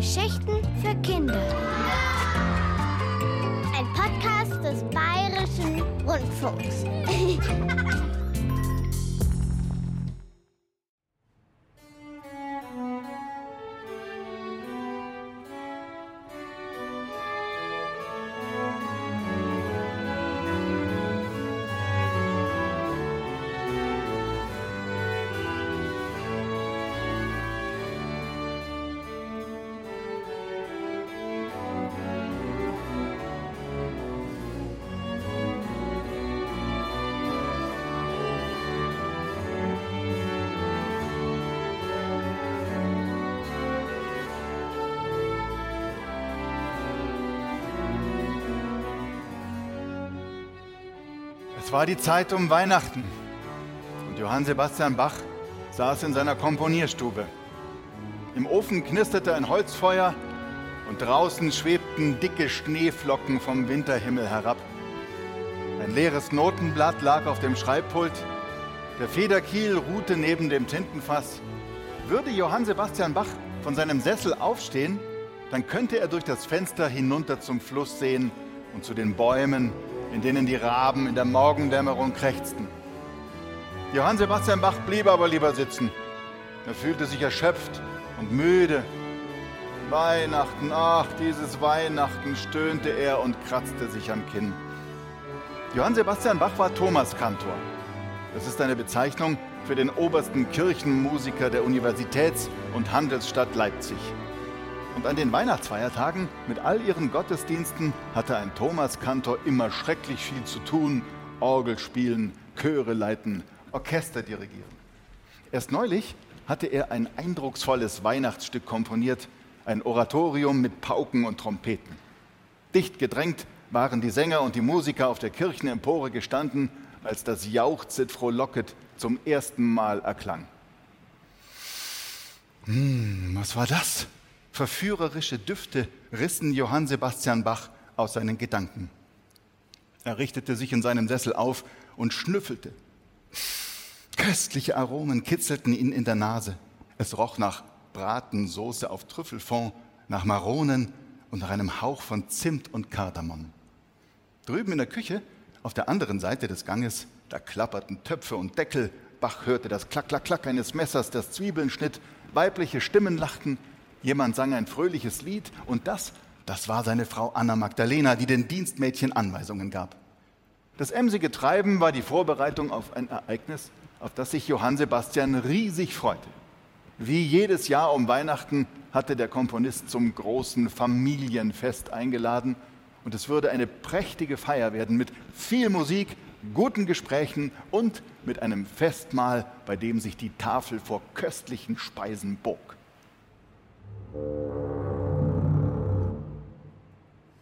Geschichten für Kinder. Ein Podcast des Bayerischen Rundfunks. war die Zeit um Weihnachten und Johann Sebastian Bach saß in seiner Komponierstube. Im Ofen knisterte ein Holzfeuer und draußen schwebten dicke Schneeflocken vom Winterhimmel herab. Ein leeres Notenblatt lag auf dem Schreibpult, der Federkiel ruhte neben dem Tintenfass. Würde Johann Sebastian Bach von seinem Sessel aufstehen, dann könnte er durch das Fenster hinunter zum Fluss sehen und zu den Bäumen, in denen die Raben in der Morgendämmerung krächzten. Johann Sebastian Bach blieb aber lieber sitzen. Er fühlte sich erschöpft und müde. Weihnachten, ach, dieses Weihnachten, stöhnte er und kratzte sich am Kinn. Johann Sebastian Bach war Thomaskantor. Das ist eine Bezeichnung für den obersten Kirchenmusiker der Universitäts- und Handelsstadt Leipzig. Und an den Weihnachtsfeiertagen mit all ihren Gottesdiensten hatte ein Thomaskantor immer schrecklich viel zu tun. Orgel spielen, Chöre leiten, Orchester dirigieren. Erst neulich hatte er ein eindrucksvolles Weihnachtsstück komponiert, ein Oratorium mit Pauken und Trompeten. Dicht gedrängt waren die Sänger und die Musiker auf der Kirchenempore gestanden, als das Jauchzet frohlocket zum ersten Mal erklang. Hm, was war das? Verführerische Düfte rissen Johann Sebastian Bach aus seinen Gedanken. Er richtete sich in seinem Sessel auf und schnüffelte. Köstliche Aromen kitzelten ihn in der Nase. Es roch nach Bratensoße auf Trüffelfond, nach Maronen und nach einem Hauch von Zimt und Kardamom. Drüben in der Küche, auf der anderen Seite des Ganges, da klapperten Töpfe und Deckel. Bach hörte das Klack, Klack, Klack eines Messers, das Zwiebeln schnitt. Weibliche Stimmen lachten. Jemand sang ein fröhliches Lied und das, das war seine Frau Anna Magdalena, die den Dienstmädchen Anweisungen gab. Das emsige Treiben war die Vorbereitung auf ein Ereignis, auf das sich Johann Sebastian riesig freute. Wie jedes Jahr um Weihnachten hatte der Komponist zum großen Familienfest eingeladen und es würde eine prächtige Feier werden mit viel Musik, guten Gesprächen und mit einem Festmahl, bei dem sich die Tafel vor köstlichen Speisen bog.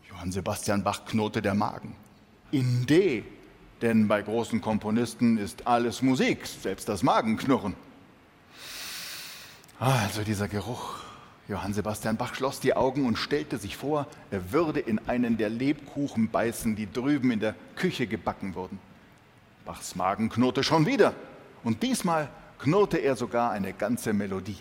Johann Sebastian Bach knurrte der Magen. In D, denn bei großen Komponisten ist alles Musik, selbst das Magenknurren. Also dieser Geruch. Johann Sebastian Bach schloss die Augen und stellte sich vor, er würde in einen der Lebkuchen beißen, die drüben in der Küche gebacken wurden. Bachs Magen knurrte schon wieder und diesmal knurrte er sogar eine ganze Melodie.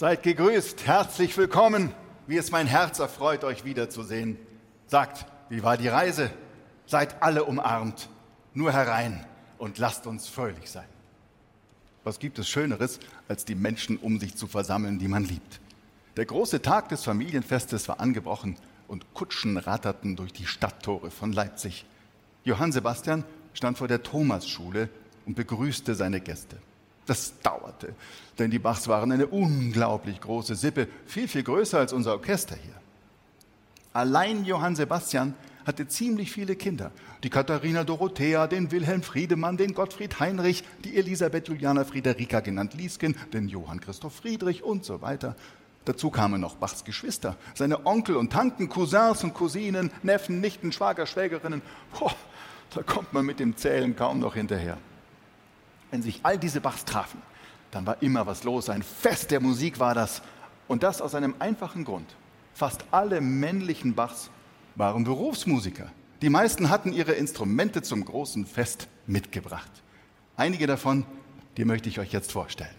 Seid gegrüßt, herzlich willkommen. Wie es mein Herz erfreut, euch wiederzusehen. Sagt, wie war die Reise? Seid alle umarmt. Nur herein und lasst uns fröhlich sein. Was gibt es Schöneres, als die Menschen um sich zu versammeln, die man liebt? Der große Tag des Familienfestes war angebrochen und Kutschen ratterten durch die Stadttore von Leipzig. Johann Sebastian stand vor der Thomasschule und begrüßte seine Gäste. Das dauerte, denn die Bachs waren eine unglaublich große Sippe, viel, viel größer als unser Orchester hier. Allein Johann Sebastian hatte ziemlich viele Kinder. Die Katharina Dorothea, den Wilhelm Friedemann, den Gottfried Heinrich, die Elisabeth Juliana Friederika genannt Liesken, den Johann Christoph Friedrich und so weiter. Dazu kamen noch Bachs Geschwister, seine Onkel und Tanten, Cousins und Cousinen, Neffen, Nichten, Schwager, Schwägerinnen. Boah, da kommt man mit dem Zählen kaum noch hinterher. Wenn sich all diese Bachs trafen, dann war immer was los. Ein Fest der Musik war das. Und das aus einem einfachen Grund. Fast alle männlichen Bachs waren Berufsmusiker. Die meisten hatten ihre Instrumente zum großen Fest mitgebracht. Einige davon, die möchte ich euch jetzt vorstellen.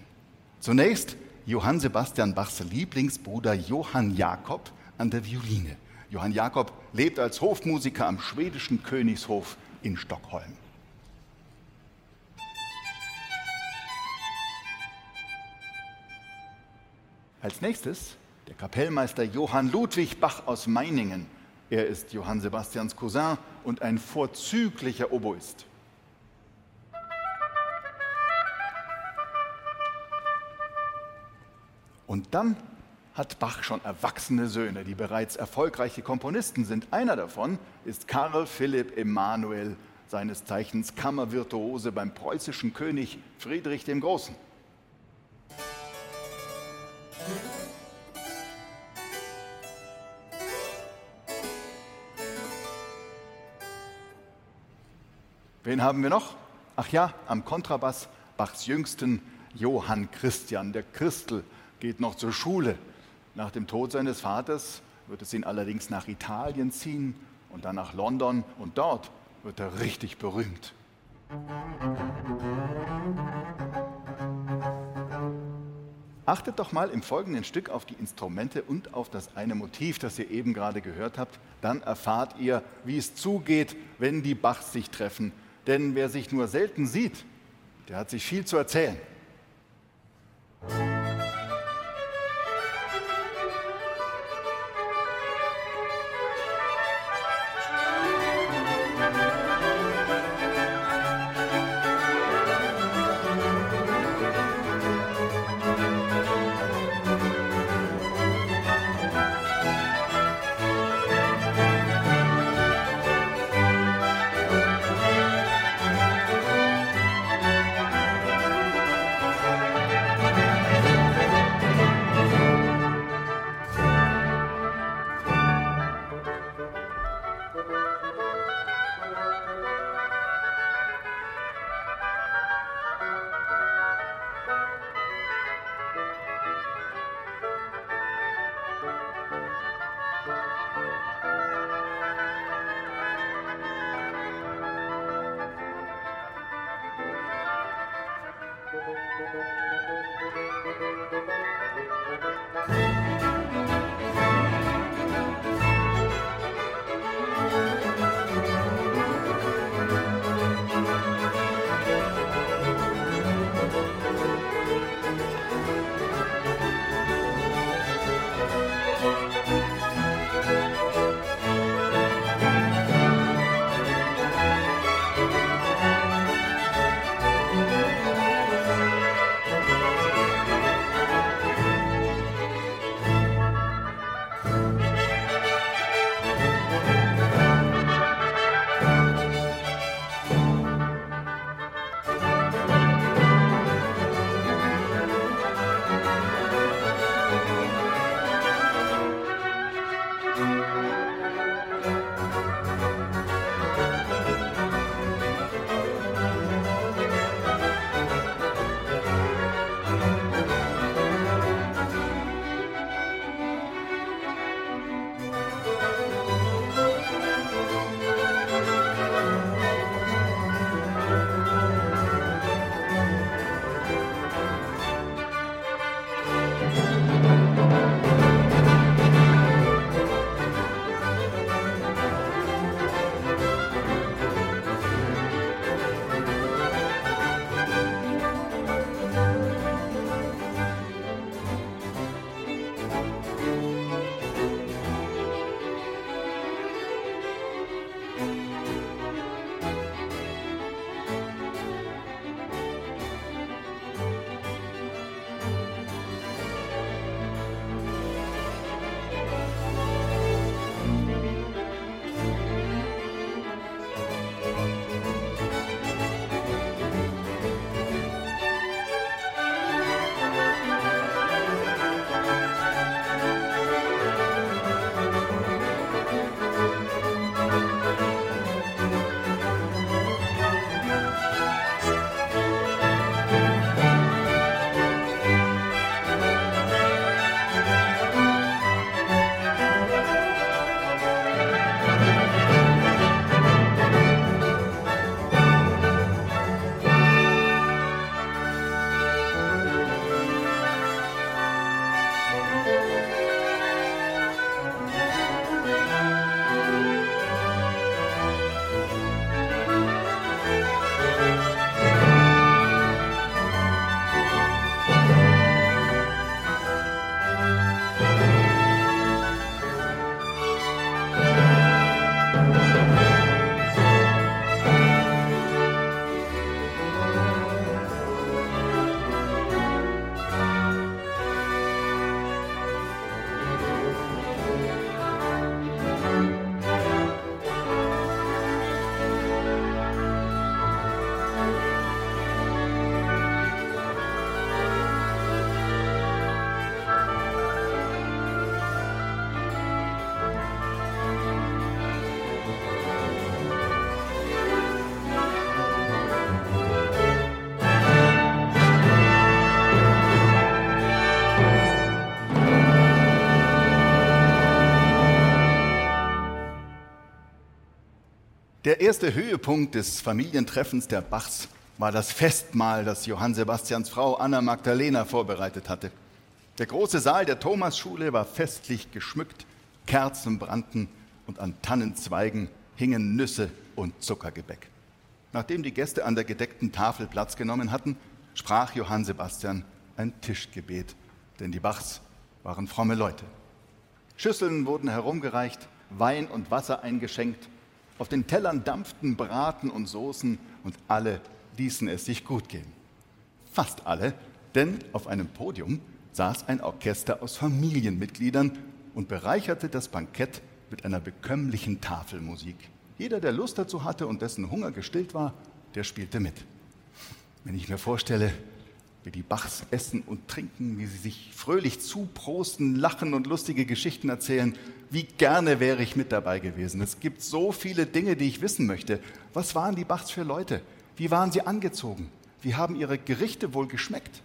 Zunächst Johann Sebastian Bachs Lieblingsbruder Johann Jakob an der Violine. Johann Jakob lebt als Hofmusiker am schwedischen Königshof in Stockholm. Als nächstes der Kapellmeister Johann Ludwig Bach aus Meiningen. Er ist Johann Sebastians Cousin und ein vorzüglicher Oboist. Und dann hat Bach schon erwachsene Söhne, die bereits erfolgreiche Komponisten sind. Einer davon ist Karl Philipp Emanuel, seines Zeichens Kammervirtuose beim preußischen König Friedrich dem Großen. Wen haben wir noch? Ach ja, am Kontrabass Bachs jüngsten Johann Christian. Der Christel geht noch zur Schule. Nach dem Tod seines Vaters wird es ihn allerdings nach Italien ziehen und dann nach London und dort wird er richtig berühmt. Achtet doch mal im folgenden Stück auf die Instrumente und auf das eine Motiv, das ihr eben gerade gehört habt. Dann erfahrt ihr, wie es zugeht, wenn die Bachs sich treffen. Denn wer sich nur selten sieht, der hat sich viel zu erzählen. Der erste Höhepunkt des Familientreffens der Bachs war das Festmahl, das Johann Sebastians Frau Anna Magdalena vorbereitet hatte. Der große Saal der Thomasschule war festlich geschmückt, Kerzen brannten und an Tannenzweigen hingen Nüsse und Zuckergebäck. Nachdem die Gäste an der gedeckten Tafel Platz genommen hatten, sprach Johann Sebastian ein Tischgebet, denn die Bachs waren fromme Leute. Schüsseln wurden herumgereicht, Wein und Wasser eingeschenkt, auf den Tellern dampften Braten und Soßen und alle ließen es sich gut gehen. Fast alle, denn auf einem Podium saß ein Orchester aus Familienmitgliedern und bereicherte das Bankett mit einer bekömmlichen Tafelmusik. Jeder, der Lust dazu hatte und dessen Hunger gestillt war, der spielte mit. Wenn ich mir vorstelle, wie die Bachs essen und trinken, wie sie sich fröhlich zuprosten, lachen und lustige Geschichten erzählen. Wie gerne wäre ich mit dabei gewesen. Es gibt so viele Dinge, die ich wissen möchte. Was waren die Bachs für Leute? Wie waren sie angezogen? Wie haben ihre Gerichte wohl geschmeckt?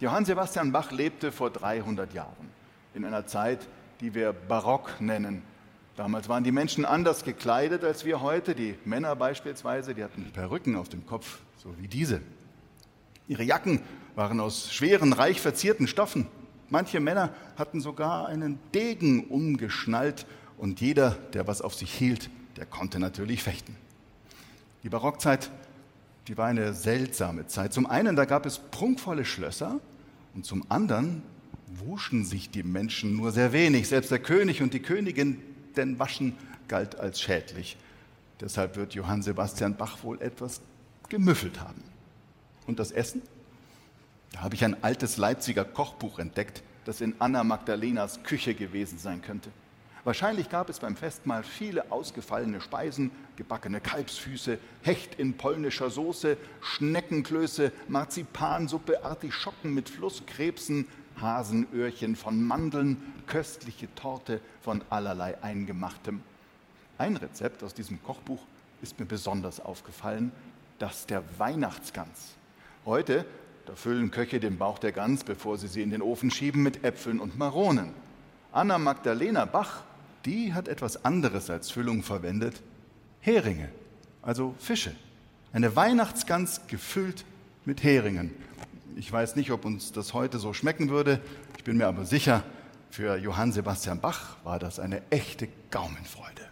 Johann Sebastian Bach lebte vor 300 Jahren in einer Zeit, die wir Barock nennen. Damals waren die Menschen anders gekleidet als wir heute. Die Männer beispielsweise, die hatten Perücken auf dem Kopf, so wie diese. Ihre Jacken waren aus schweren, reich verzierten Stoffen. Manche Männer hatten sogar einen Degen umgeschnallt und jeder, der was auf sich hielt, der konnte natürlich fechten. Die Barockzeit, die war eine seltsame Zeit. Zum einen, da gab es prunkvolle Schlösser und zum anderen wuschen sich die Menschen nur sehr wenig. Selbst der König und die Königin, denn Waschen galt als schädlich. Deshalb wird Johann Sebastian Bach wohl etwas gemüffelt haben. Und das Essen? Da habe ich ein altes Leipziger Kochbuch entdeckt, das in Anna Magdalenas Küche gewesen sein könnte. Wahrscheinlich gab es beim Festmahl viele ausgefallene Speisen, gebackene Kalbsfüße, Hecht in polnischer Soße, Schneckenklöße, Marzipansuppe, Artischocken mit Flusskrebsen, Hasenöhrchen von Mandeln, köstliche Torte von allerlei Eingemachtem. Ein Rezept aus diesem Kochbuch ist mir besonders aufgefallen, das der Weihnachtsgans. Heute, da füllen Köche den Bauch der Gans, bevor sie sie in den Ofen schieben, mit Äpfeln und Maronen. Anna Magdalena Bach, die hat etwas anderes als Füllung verwendet. Heringe, also Fische. Eine Weihnachtsgans gefüllt mit Heringen. Ich weiß nicht, ob uns das heute so schmecken würde. Ich bin mir aber sicher, für Johann Sebastian Bach war das eine echte Gaumenfreude.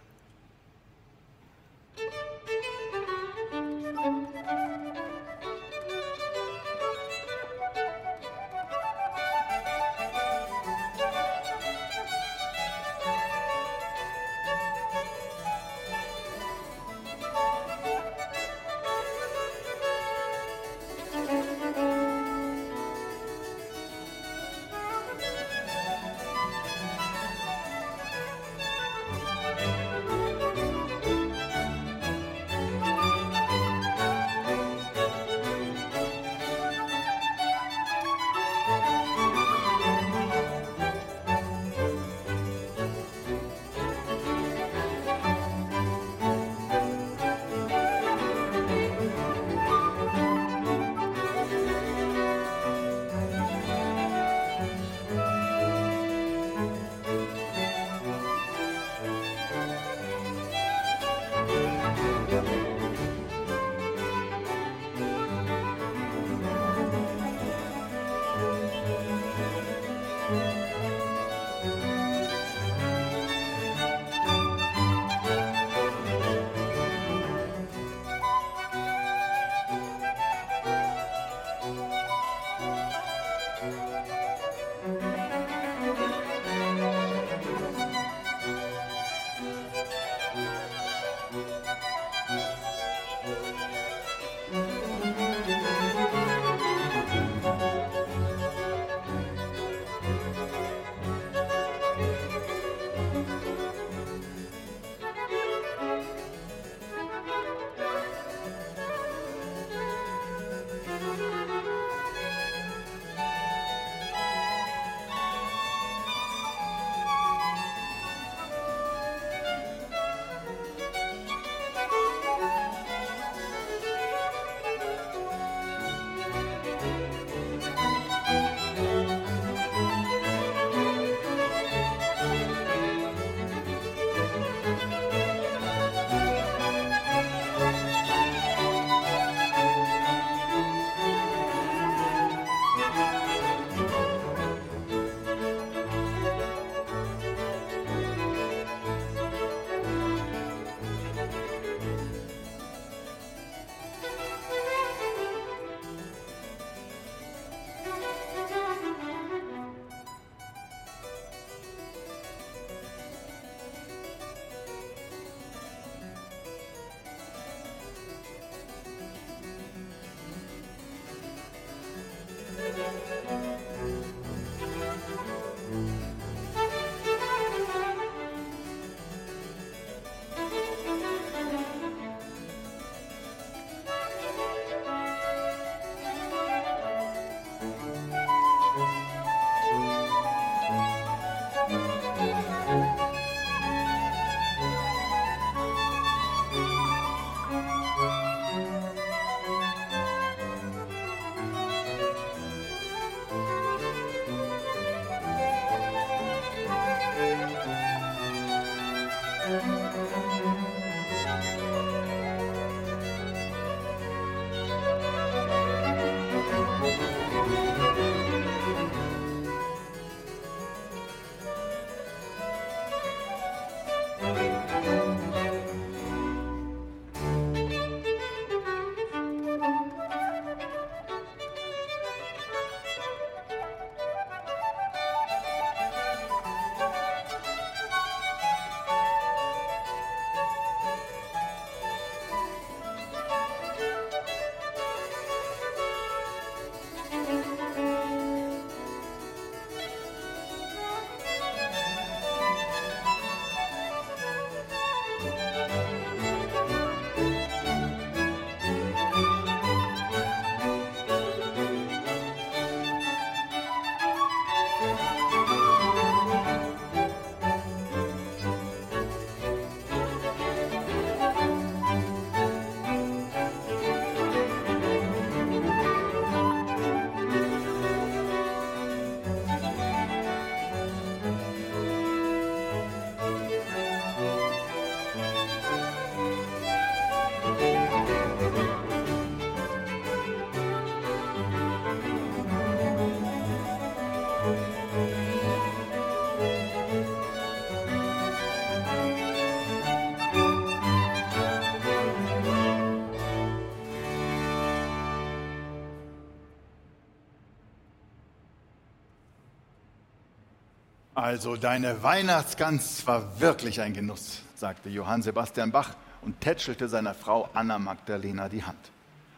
Also deine Weihnachtsgans war wirklich ein Genuss, sagte Johann Sebastian Bach und tätschelte seiner Frau Anna Magdalena die Hand.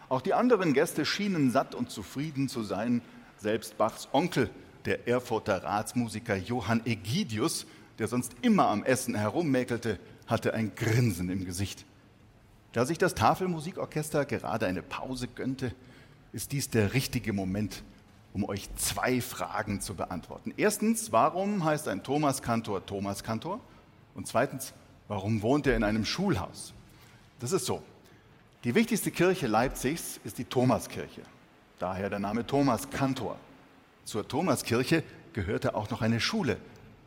Auch die anderen Gäste schienen satt und zufrieden zu sein. Selbst Bachs Onkel, der Erfurter Ratsmusiker Johann Egidius, der sonst immer am Essen herummäkelte, hatte ein Grinsen im Gesicht. Da sich das Tafelmusikorchester gerade eine Pause gönnte, ist dies der richtige Moment, um euch zwei Fragen zu beantworten. Erstens, warum heißt ein Thomaskantor Thomaskantor? Und zweitens, warum wohnt er in einem Schulhaus? Das ist so. Die wichtigste Kirche Leipzigs ist die Thomaskirche. Daher der Name Thomaskantor. Zur Thomaskirche gehörte auch noch eine Schule,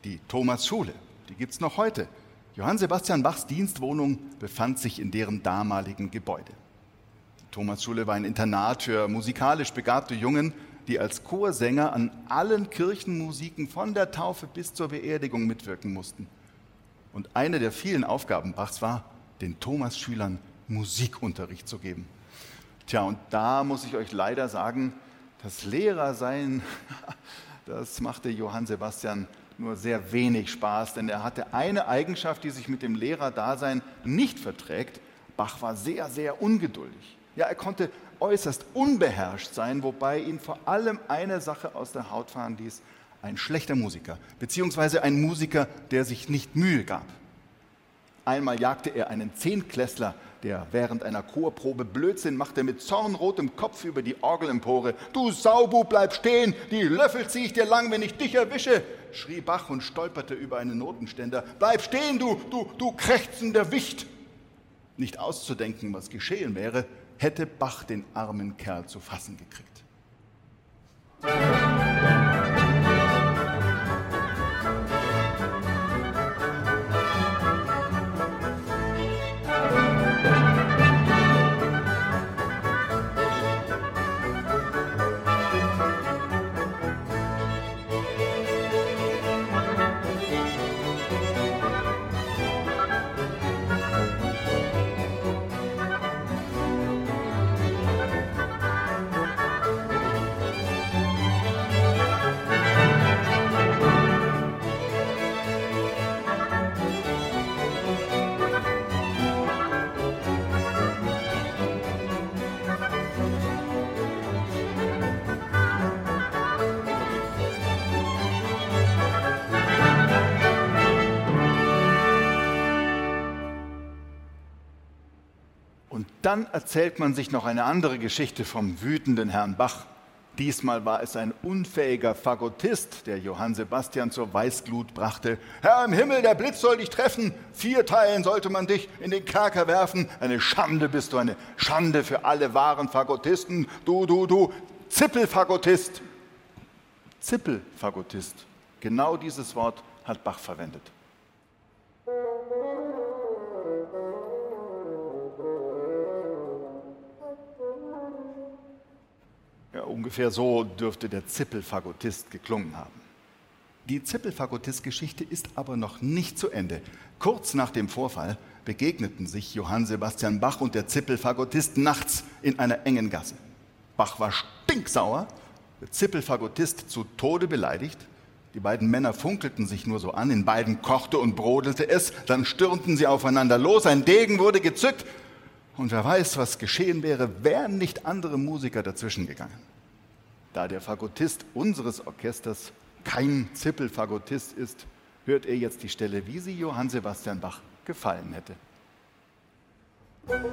die Thomasschule. Die gibt es noch heute. Johann Sebastian Bachs Dienstwohnung befand sich in deren damaligen Gebäude. Die Thomasschule war ein Internat für musikalisch begabte Jungen, die als Chorsänger an allen Kirchenmusiken von der Taufe bis zur Beerdigung mitwirken mussten. Und eine der vielen Aufgaben Bachs war, den Thomas-Schülern Musikunterricht zu geben. Tja, und da muss ich euch leider sagen, das Lehrersein, das machte Johann Sebastian nur sehr wenig Spaß, denn er hatte eine Eigenschaft, die sich mit dem Lehrerdasein nicht verträgt. Bach war sehr, sehr ungeduldig. Ja, er konnte äußerst unbeherrscht sein, wobei ihn vor allem eine Sache aus der Haut fahren ließ, ein schlechter Musiker, beziehungsweise ein Musiker, der sich nicht Mühe gab. Einmal jagte er einen Zehnklässler, der während einer Chorprobe Blödsinn machte, mit zornrotem Kopf über die Orgelempore. Du Saubub, bleib stehen, die Löffel zieh ich dir lang, wenn ich dich erwische, schrie Bach und stolperte über einen Notenständer. Bleib stehen, du, du, du krächzender Wicht! Nicht auszudenken, was geschehen wäre, hätte Bach den armen Kerl zu fassen gekriegt. Dann erzählt man sich noch eine andere Geschichte vom wütenden Herrn Bach. Diesmal war es ein unfähiger Fagottist, der Johann Sebastian zur Weißglut brachte. Herr im Himmel, der Blitz soll dich treffen. Vier Teilen sollte man dich in den Kerker werfen. Eine Schande bist du, eine Schande für alle wahren Fagottisten. Du, du, du, Zippelfagottist. Zippelfagottist. Genau dieses Wort hat Bach verwendet. Ungefähr so dürfte der Zippelfagottist geklungen haben. Die Zippelfagottist-Geschichte ist aber noch nicht zu Ende. Kurz nach dem Vorfall begegneten sich Johann Sebastian Bach und der Zippelfagottist nachts in einer engen Gasse. Bach war stinksauer, der Zippelfagottist zu Tode beleidigt. Die beiden Männer funkelten sich nur so an, in beiden kochte und brodelte es, dann stürmten sie aufeinander los, ein Degen wurde gezückt und wer weiß, was geschehen wäre, wären nicht andere Musiker dazwischen gegangen. Da der Fagottist unseres Orchesters kein Zippelfagottist ist, hört er jetzt die Stelle, wie sie Johann Sebastian Bach gefallen hätte. Musik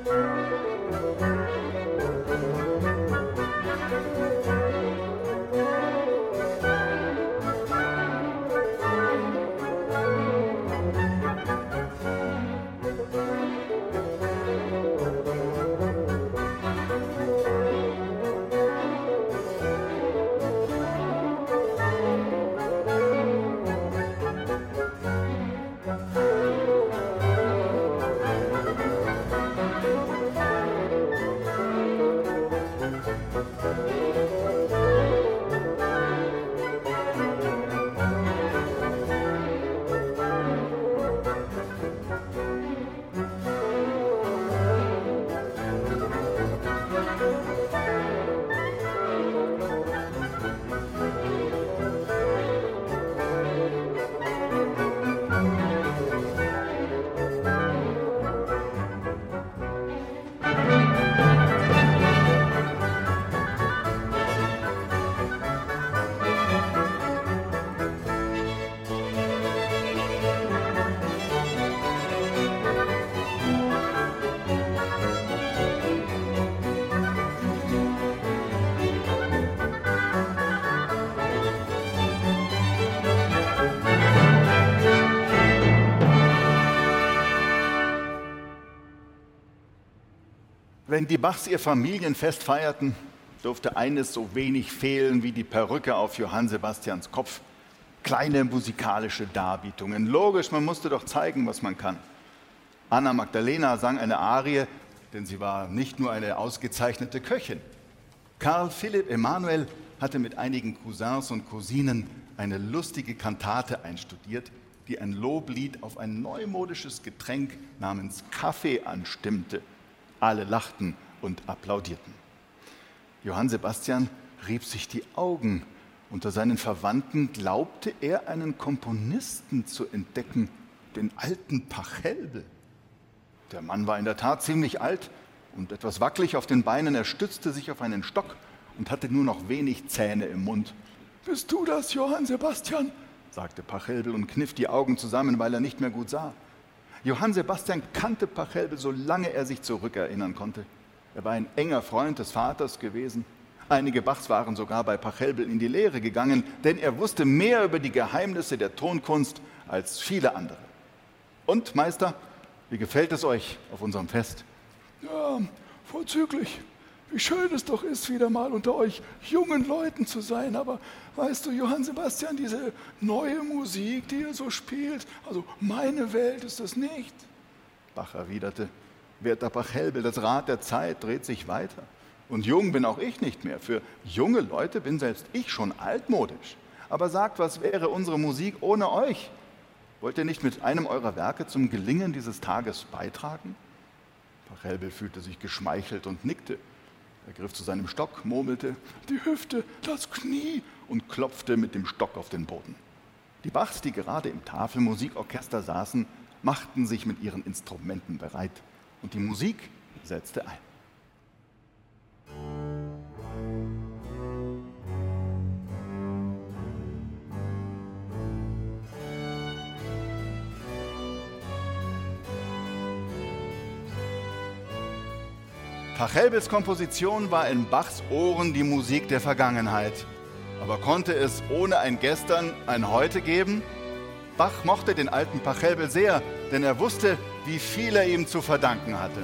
Wenn die Bachs ihr Familienfest feierten, durfte eines so wenig fehlen wie die Perücke auf Johann Sebastians Kopf. Kleine musikalische Darbietungen. Logisch, man musste doch zeigen, was man kann. Anna Magdalena sang eine Arie, denn sie war nicht nur eine ausgezeichnete Köchin. Karl Philipp Emanuel hatte mit einigen Cousins und Cousinen eine lustige Kantate einstudiert, die ein Loblied auf ein neumodisches Getränk namens Kaffee anstimmte. Alle lachten und applaudierten. Johann Sebastian rieb sich die Augen. Unter seinen Verwandten glaubte er einen Komponisten zu entdecken, den alten Pachelbel. Der Mann war in der Tat ziemlich alt und etwas wackelig auf den Beinen. Er stützte sich auf einen Stock und hatte nur noch wenig Zähne im Mund. Bist du das, Johann Sebastian? sagte Pachelbel und kniff die Augen zusammen, weil er nicht mehr gut sah. Johann Sebastian kannte Pachelbel, solange er sich zurückerinnern konnte. Er war ein enger Freund des Vaters gewesen. Einige Bachs waren sogar bei Pachelbel in die Lehre gegangen, denn er wusste mehr über die Geheimnisse der Tonkunst als viele andere. Und, Meister, wie gefällt es euch auf unserem Fest? Ja, vorzüglich. Wie schön es doch ist, wieder mal unter euch jungen Leuten zu sein. Aber weißt du, Johann Sebastian, diese neue Musik, die ihr so spielt, also meine Welt ist das nicht. Bach erwiderte, Werter Pachelbel, das Rad der Zeit dreht sich weiter. Und jung bin auch ich nicht mehr. Für junge Leute bin selbst ich schon altmodisch. Aber sagt, was wäre unsere Musik ohne euch? Wollt ihr nicht mit einem eurer Werke zum Gelingen dieses Tages beitragen? Pachelbel fühlte sich geschmeichelt und nickte. Er griff zu seinem Stock, murmelte, die Hüfte, das Knie und klopfte mit dem Stock auf den Boden. Die Bachs, die gerade im Tafelmusikorchester saßen, machten sich mit ihren Instrumenten bereit und die Musik setzte ein. Pachelbels Komposition war in Bachs Ohren die Musik der Vergangenheit. Aber konnte es ohne ein Gestern ein Heute geben? Bach mochte den alten Pachelbel sehr, denn er wusste, wie viel er ihm zu verdanken hatte.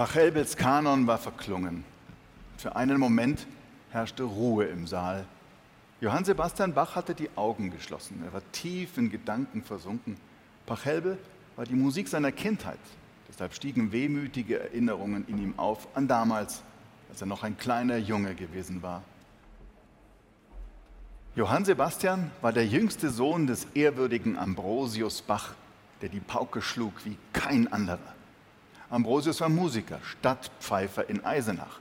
Pachelbels Kanon war verklungen. Für einen Moment herrschte Ruhe im Saal. Johann Sebastian Bach hatte die Augen geschlossen. Er war tief in Gedanken versunken. Pachelbel war die Musik seiner Kindheit. Deshalb stiegen wehmütige Erinnerungen in ihm auf an damals, als er noch ein kleiner Junge gewesen war. Johann Sebastian war der jüngste Sohn des ehrwürdigen Ambrosius Bach, der die Pauke schlug wie kein anderer. Ambrosius war Musiker, Stadtpfeifer in Eisenach.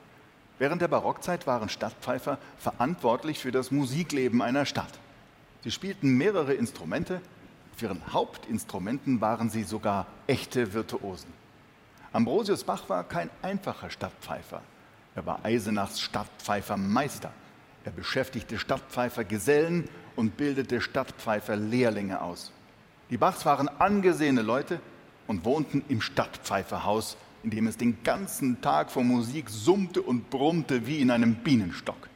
Während der Barockzeit waren Stadtpfeifer verantwortlich für das Musikleben einer Stadt. Sie spielten mehrere Instrumente, auf ihren Hauptinstrumenten waren sie sogar echte Virtuosen. Ambrosius Bach war kein einfacher Stadtpfeifer. Er war Eisenachs Stadtpfeifermeister. Er beschäftigte Stadtpfeifer Gesellen und bildete Stadtpfeifer Lehrlinge aus. Die Bachs waren angesehene Leute und wohnten im Stadtpfeiferhaus, in dem es den ganzen Tag vor Musik summte und brummte wie in einem Bienenstock.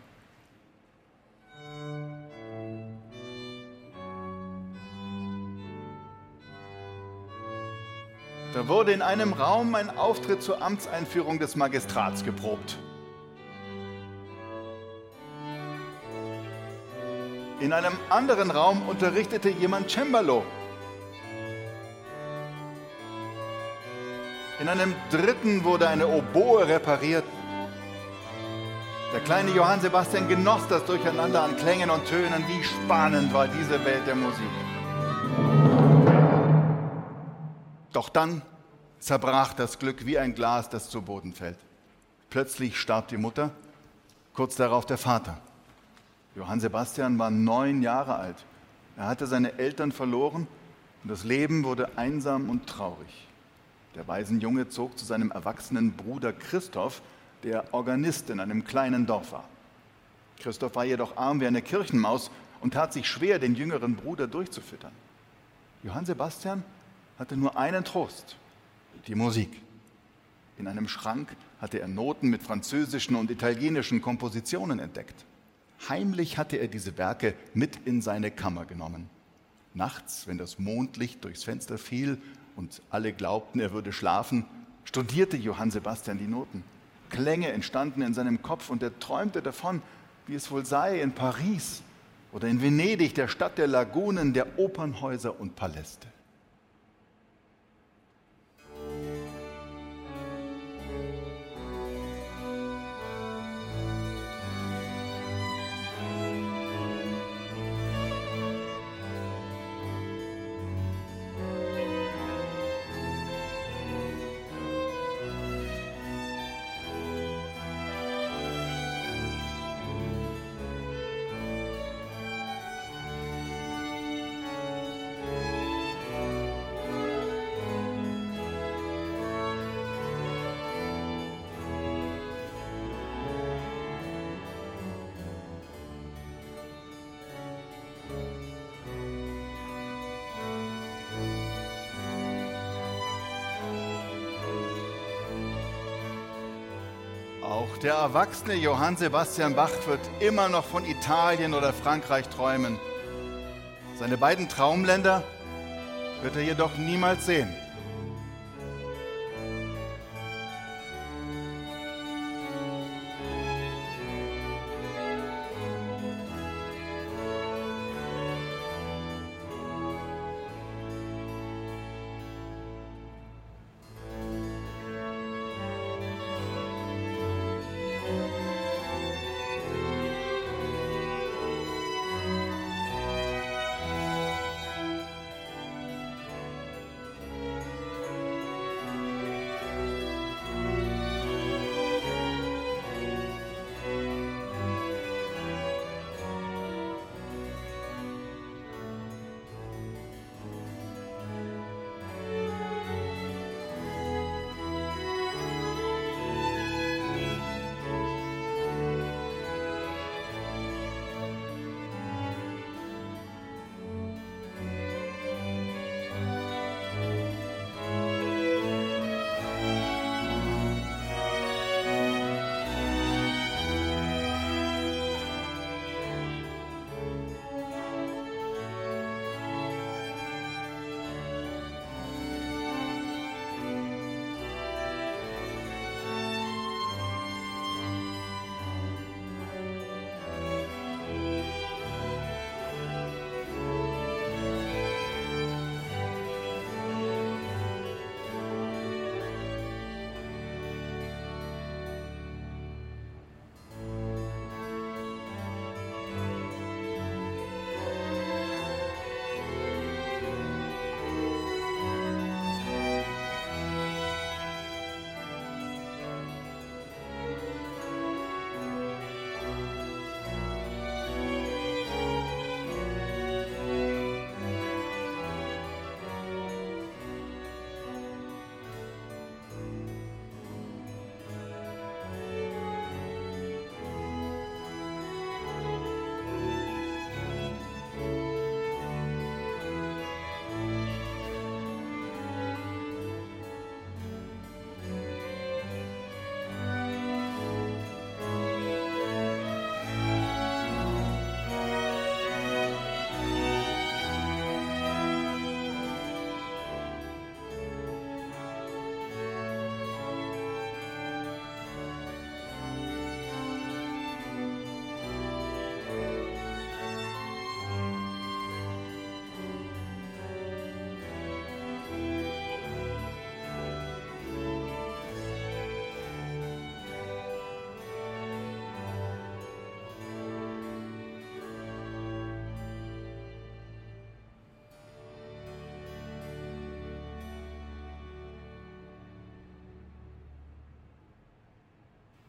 Da wurde in einem Raum ein Auftritt zur Amtseinführung des Magistrats geprobt. In einem anderen Raum unterrichtete jemand Cembalo. In einem dritten wurde eine Oboe repariert. Der kleine Johann Sebastian genoss das Durcheinander an Klängen und Tönen. Wie spannend war diese Welt der Musik. Doch dann zerbrach das Glück wie ein Glas, das zu Boden fällt. Plötzlich starb die Mutter, kurz darauf der Vater. Johann Sebastian war neun Jahre alt. Er hatte seine Eltern verloren und das Leben wurde einsam und traurig. Der Waisenjunge zog zu seinem erwachsenen Bruder Christoph, der Organist in einem kleinen Dorf war. Christoph war jedoch arm wie eine Kirchenmaus und tat sich schwer, den jüngeren Bruder durchzufüttern. Johann Sebastian hatte nur einen Trost, die Musik. In einem Schrank hatte er Noten mit französischen und italienischen Kompositionen entdeckt. Heimlich hatte er diese Werke mit in seine Kammer genommen. Nachts, wenn das Mondlicht durchs Fenster fiel und alle glaubten, er würde schlafen, studierte Johann Sebastian die Noten. Klänge entstanden in seinem Kopf und er träumte davon, wie es wohl sei in Paris oder in Venedig, der Stadt der Lagunen, der Opernhäuser und Paläste. Auch der erwachsene Johann Sebastian Bach wird immer noch von Italien oder Frankreich träumen. Seine beiden Traumländer wird er jedoch niemals sehen.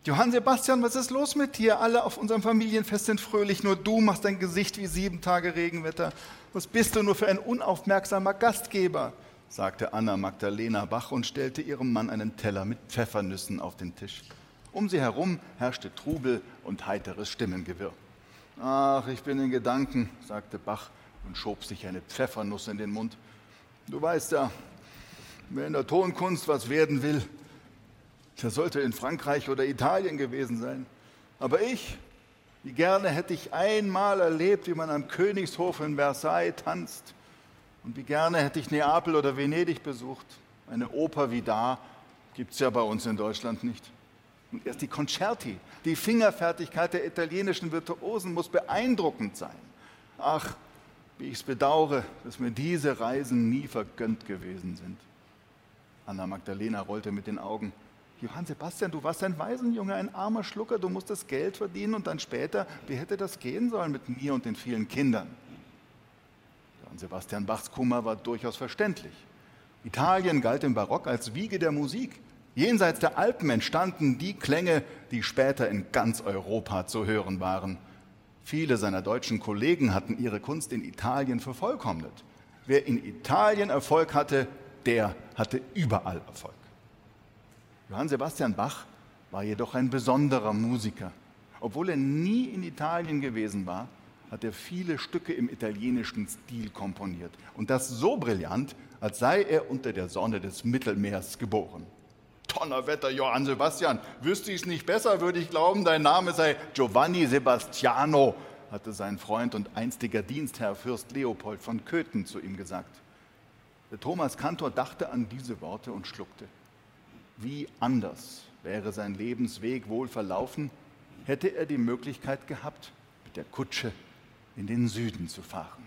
Johann Sebastian, was ist los mit dir? Alle auf unserem Familienfest sind fröhlich, nur du machst dein Gesicht wie sieben Tage Regenwetter. Was bist du nur für ein unaufmerksamer Gastgeber? sagte Anna Magdalena Bach und stellte ihrem Mann einen Teller mit Pfeffernüssen auf den Tisch. Um sie herum herrschte Trubel und heiteres Stimmengewirr. Ach, ich bin in Gedanken, sagte Bach und schob sich eine Pfeffernuss in den Mund. Du weißt ja, wer in der Tonkunst was werden will, der sollte in Frankreich oder Italien gewesen sein. Aber ich, wie gerne hätte ich einmal erlebt, wie man am Königshof in Versailles tanzt. Und wie gerne hätte ich Neapel oder Venedig besucht. Eine Oper wie da gibt es ja bei uns in Deutschland nicht. Und erst die Concerti, die Fingerfertigkeit der italienischen Virtuosen muss beeindruckend sein. Ach, wie ich es bedauere, dass mir diese Reisen nie vergönnt gewesen sind. Anna Magdalena rollte mit den Augen. Johann Sebastian, du warst ein Waisenjunge, ein armer Schlucker, du musstest Geld verdienen und dann später, wie hätte das gehen sollen mit mir und den vielen Kindern? Johann Sebastian Bachs Kummer war durchaus verständlich. Italien galt im Barock als Wiege der Musik. Jenseits der Alpen entstanden die Klänge, die später in ganz Europa zu hören waren. Viele seiner deutschen Kollegen hatten ihre Kunst in Italien vervollkommnet. Wer in Italien Erfolg hatte, der hatte überall Erfolg. Johann Sebastian Bach war jedoch ein besonderer Musiker. Obwohl er nie in Italien gewesen war, hat er viele Stücke im italienischen Stil komponiert. Und das so brillant, als sei er unter der Sonne des Mittelmeers geboren. Donnerwetter, Johann Sebastian, wüsste ich es nicht besser, würde ich glauben, dein Name sei Giovanni Sebastiano, hatte sein Freund und einstiger Dienstherr Fürst Leopold von Köthen zu ihm gesagt. Der Thomas Kantor dachte an diese Worte und schluckte. Wie anders wäre sein Lebensweg wohl verlaufen, hätte er die Möglichkeit gehabt, mit der Kutsche in den Süden zu fahren.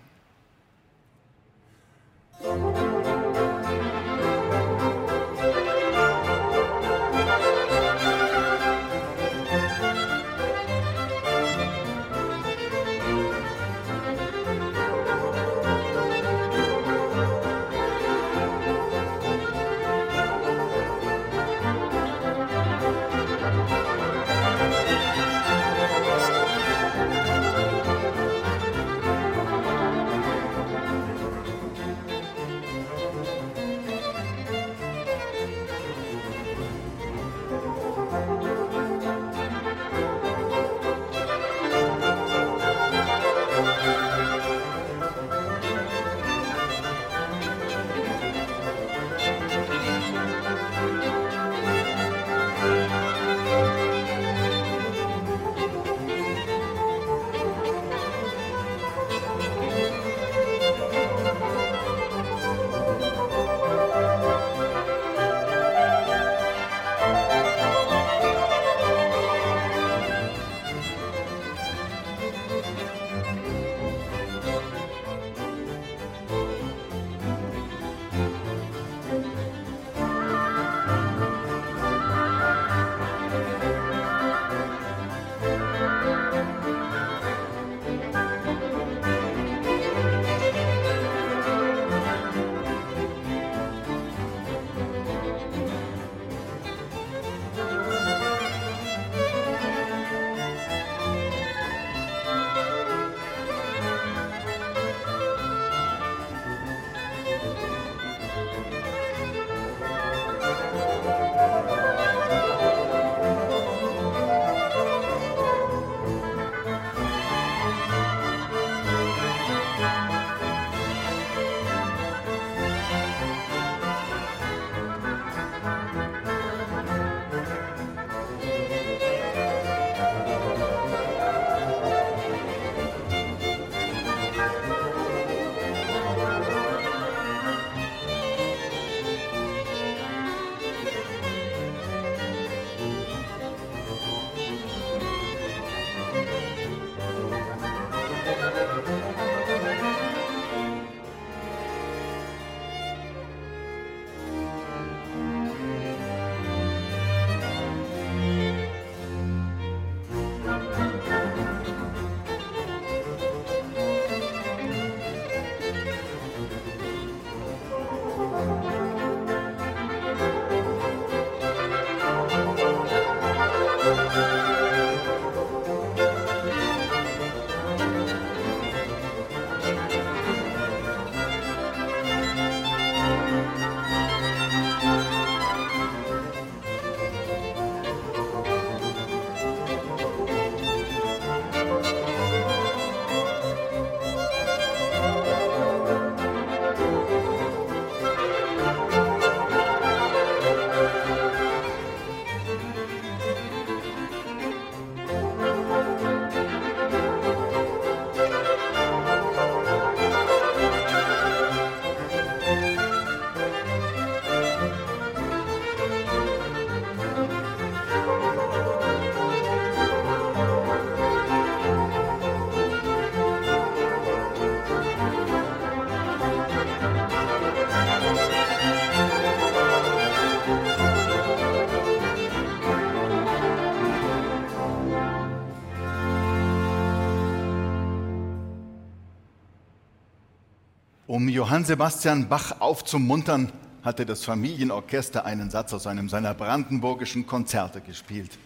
Um Johann Sebastian Bach aufzumuntern, hatte das Familienorchester einen Satz aus einem seiner brandenburgischen Konzerte gespielt.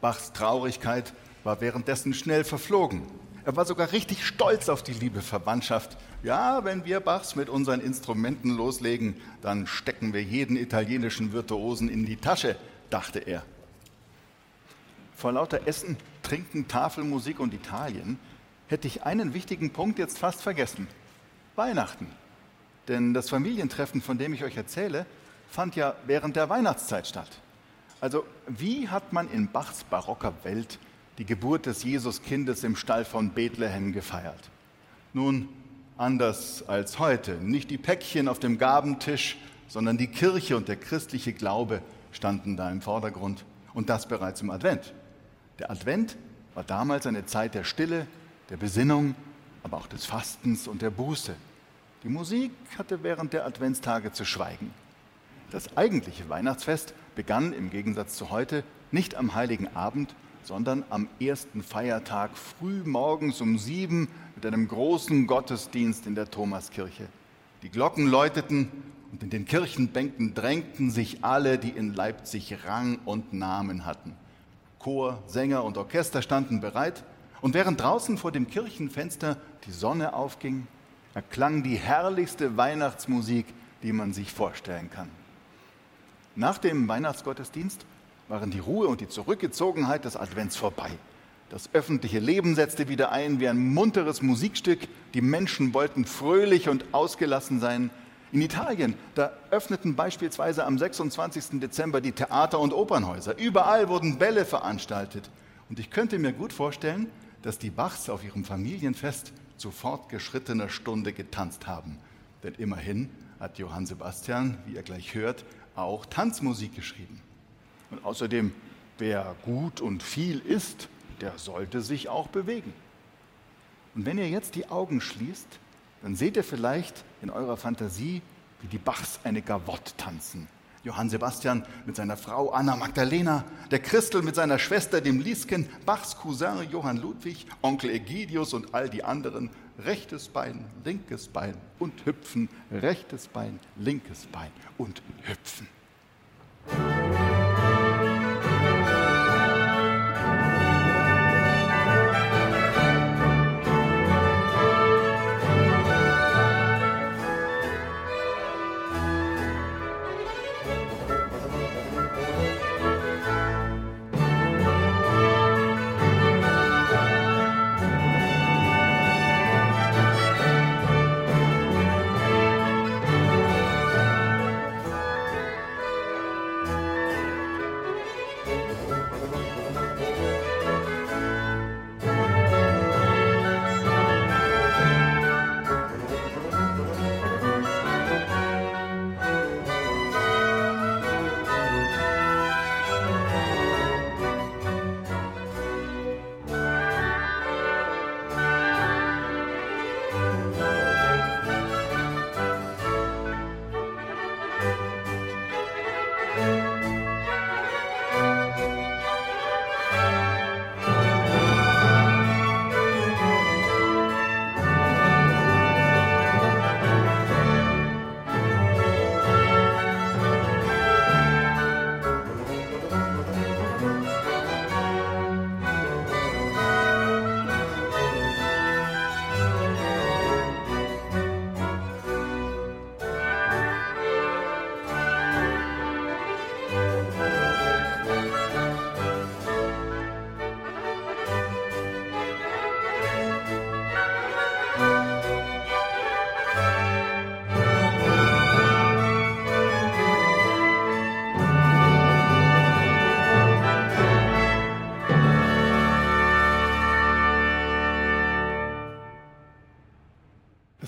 Bachs Traurigkeit war währenddessen schnell verflogen. Er war sogar richtig stolz auf die liebe Verwandtschaft. Ja, wenn wir Bachs mit unseren Instrumenten loslegen, dann stecken wir jeden italienischen Virtuosen in die Tasche, dachte er. Vor lauter Essen, Trinken, Tafelmusik und Italien hätte ich einen wichtigen Punkt jetzt fast vergessen. Weihnachten. Denn das Familientreffen, von dem ich euch erzähle, fand ja während der Weihnachtszeit statt. Also wie hat man in Bachs barocker Welt die Geburt des Jesuskindes im Stall von Bethlehem gefeiert? Nun, anders als heute. Nicht die Päckchen auf dem Gabentisch, sondern die Kirche und der christliche Glaube standen da im Vordergrund. Und das bereits im Advent. Der Advent war damals eine Zeit der Stille, der Besinnung, aber auch des Fastens und der Buße. Die Musik hatte während der Adventstage zu schweigen. Das eigentliche Weihnachtsfest begann im Gegensatz zu heute nicht am heiligen Abend, sondern am ersten Feiertag früh morgens um sieben mit einem großen Gottesdienst in der Thomaskirche. Die Glocken läuteten und in den Kirchenbänken drängten sich alle, die in Leipzig Rang und Namen hatten. Chor, Sänger und Orchester standen bereit, und während draußen vor dem Kirchenfenster die Sonne aufging, erklang die herrlichste Weihnachtsmusik, die man sich vorstellen kann. Nach dem Weihnachtsgottesdienst waren die Ruhe und die Zurückgezogenheit des Advents vorbei. Das öffentliche Leben setzte wieder ein wie ein munteres Musikstück. Die Menschen wollten fröhlich und ausgelassen sein. In Italien, da öffneten beispielsweise am 26. Dezember die Theater und Opernhäuser. Überall wurden Bälle veranstaltet. Und ich könnte mir gut vorstellen, dass die Bachs auf ihrem Familienfest zu fortgeschrittener Stunde getanzt haben. Denn immerhin hat Johann Sebastian, wie ihr gleich hört, auch Tanzmusik geschrieben. Und außerdem, wer gut und viel isst, der sollte sich auch bewegen. Und wenn ihr jetzt die Augen schließt, dann seht ihr vielleicht in eurer Fantasie, wie die Bachs eine Gavotte tanzen. Johann Sebastian mit seiner Frau Anna Magdalena, der Christel mit seiner Schwester, dem Liesken, Bachs Cousin Johann Ludwig, Onkel Egidius und all die anderen. Rechtes Bein, linkes Bein und hüpfen, rechtes Bein, linkes Bein und hüpfen.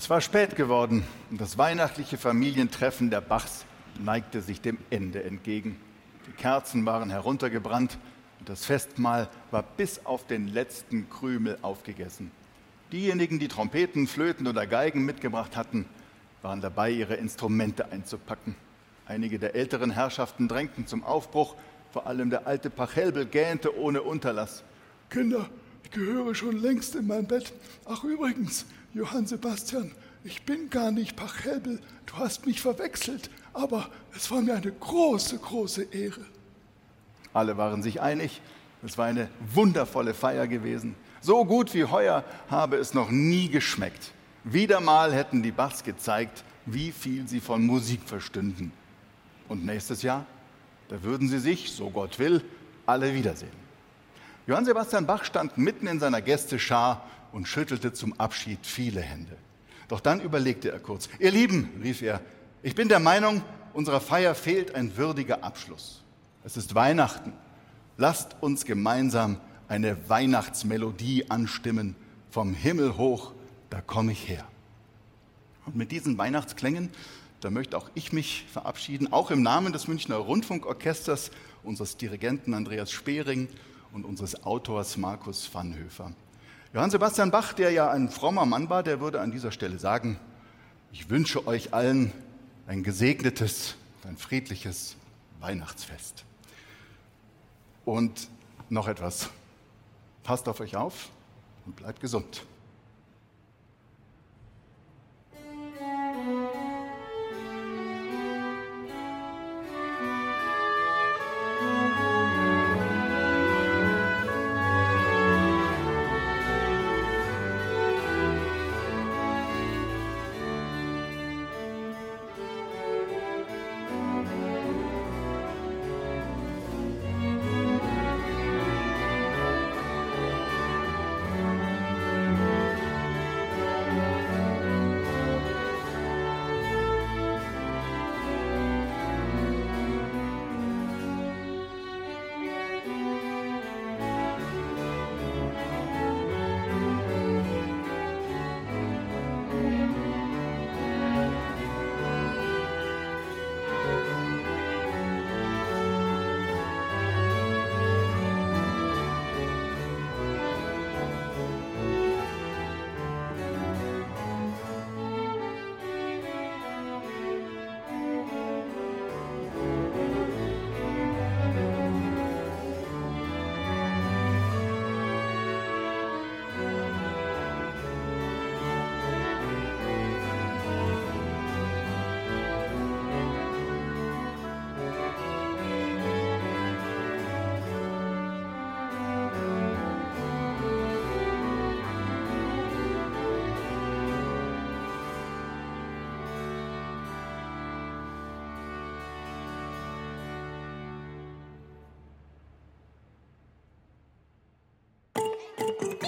Es war spät geworden und das weihnachtliche Familientreffen der Bachs neigte sich dem Ende entgegen. Die Kerzen waren heruntergebrannt und das Festmahl war bis auf den letzten Krümel aufgegessen. Diejenigen, die Trompeten, Flöten oder Geigen mitgebracht hatten, waren dabei, ihre Instrumente einzupacken. Einige der älteren Herrschaften drängten zum Aufbruch, vor allem der alte Pachelbel gähnte ohne Unterlass. Kinder, gehöre schon längst in mein Bett. Ach übrigens, Johann Sebastian, ich bin gar nicht Pachelbel, du hast mich verwechselt, aber es war mir eine große, große Ehre. Alle waren sich einig, es war eine wundervolle Feier gewesen. So gut wie heuer habe es noch nie geschmeckt. Wieder mal hätten die Bachs gezeigt, wie viel sie von Musik verstünden. Und nächstes Jahr, da würden sie sich, so Gott will, alle wiedersehen. Johann Sebastian Bach stand mitten in seiner Gästeschar und schüttelte zum Abschied viele Hände. Doch dann überlegte er kurz. Ihr Lieben, rief er, ich bin der Meinung, unserer Feier fehlt ein würdiger Abschluss. Es ist Weihnachten. Lasst uns gemeinsam eine Weihnachtsmelodie anstimmen. Vom Himmel hoch, da komme ich her. Und mit diesen Weihnachtsklängen, da möchte auch ich mich verabschieden, auch im Namen des Münchner Rundfunkorchesters, unseres Dirigenten Andreas Spering und unseres Autors Markus Vanhöfer. Johann Sebastian Bach, der ja ein frommer Mann war, der würde an dieser Stelle sagen, ich wünsche euch allen ein gesegnetes, ein friedliches Weihnachtsfest. Und noch etwas. Passt auf euch auf und bleibt gesund.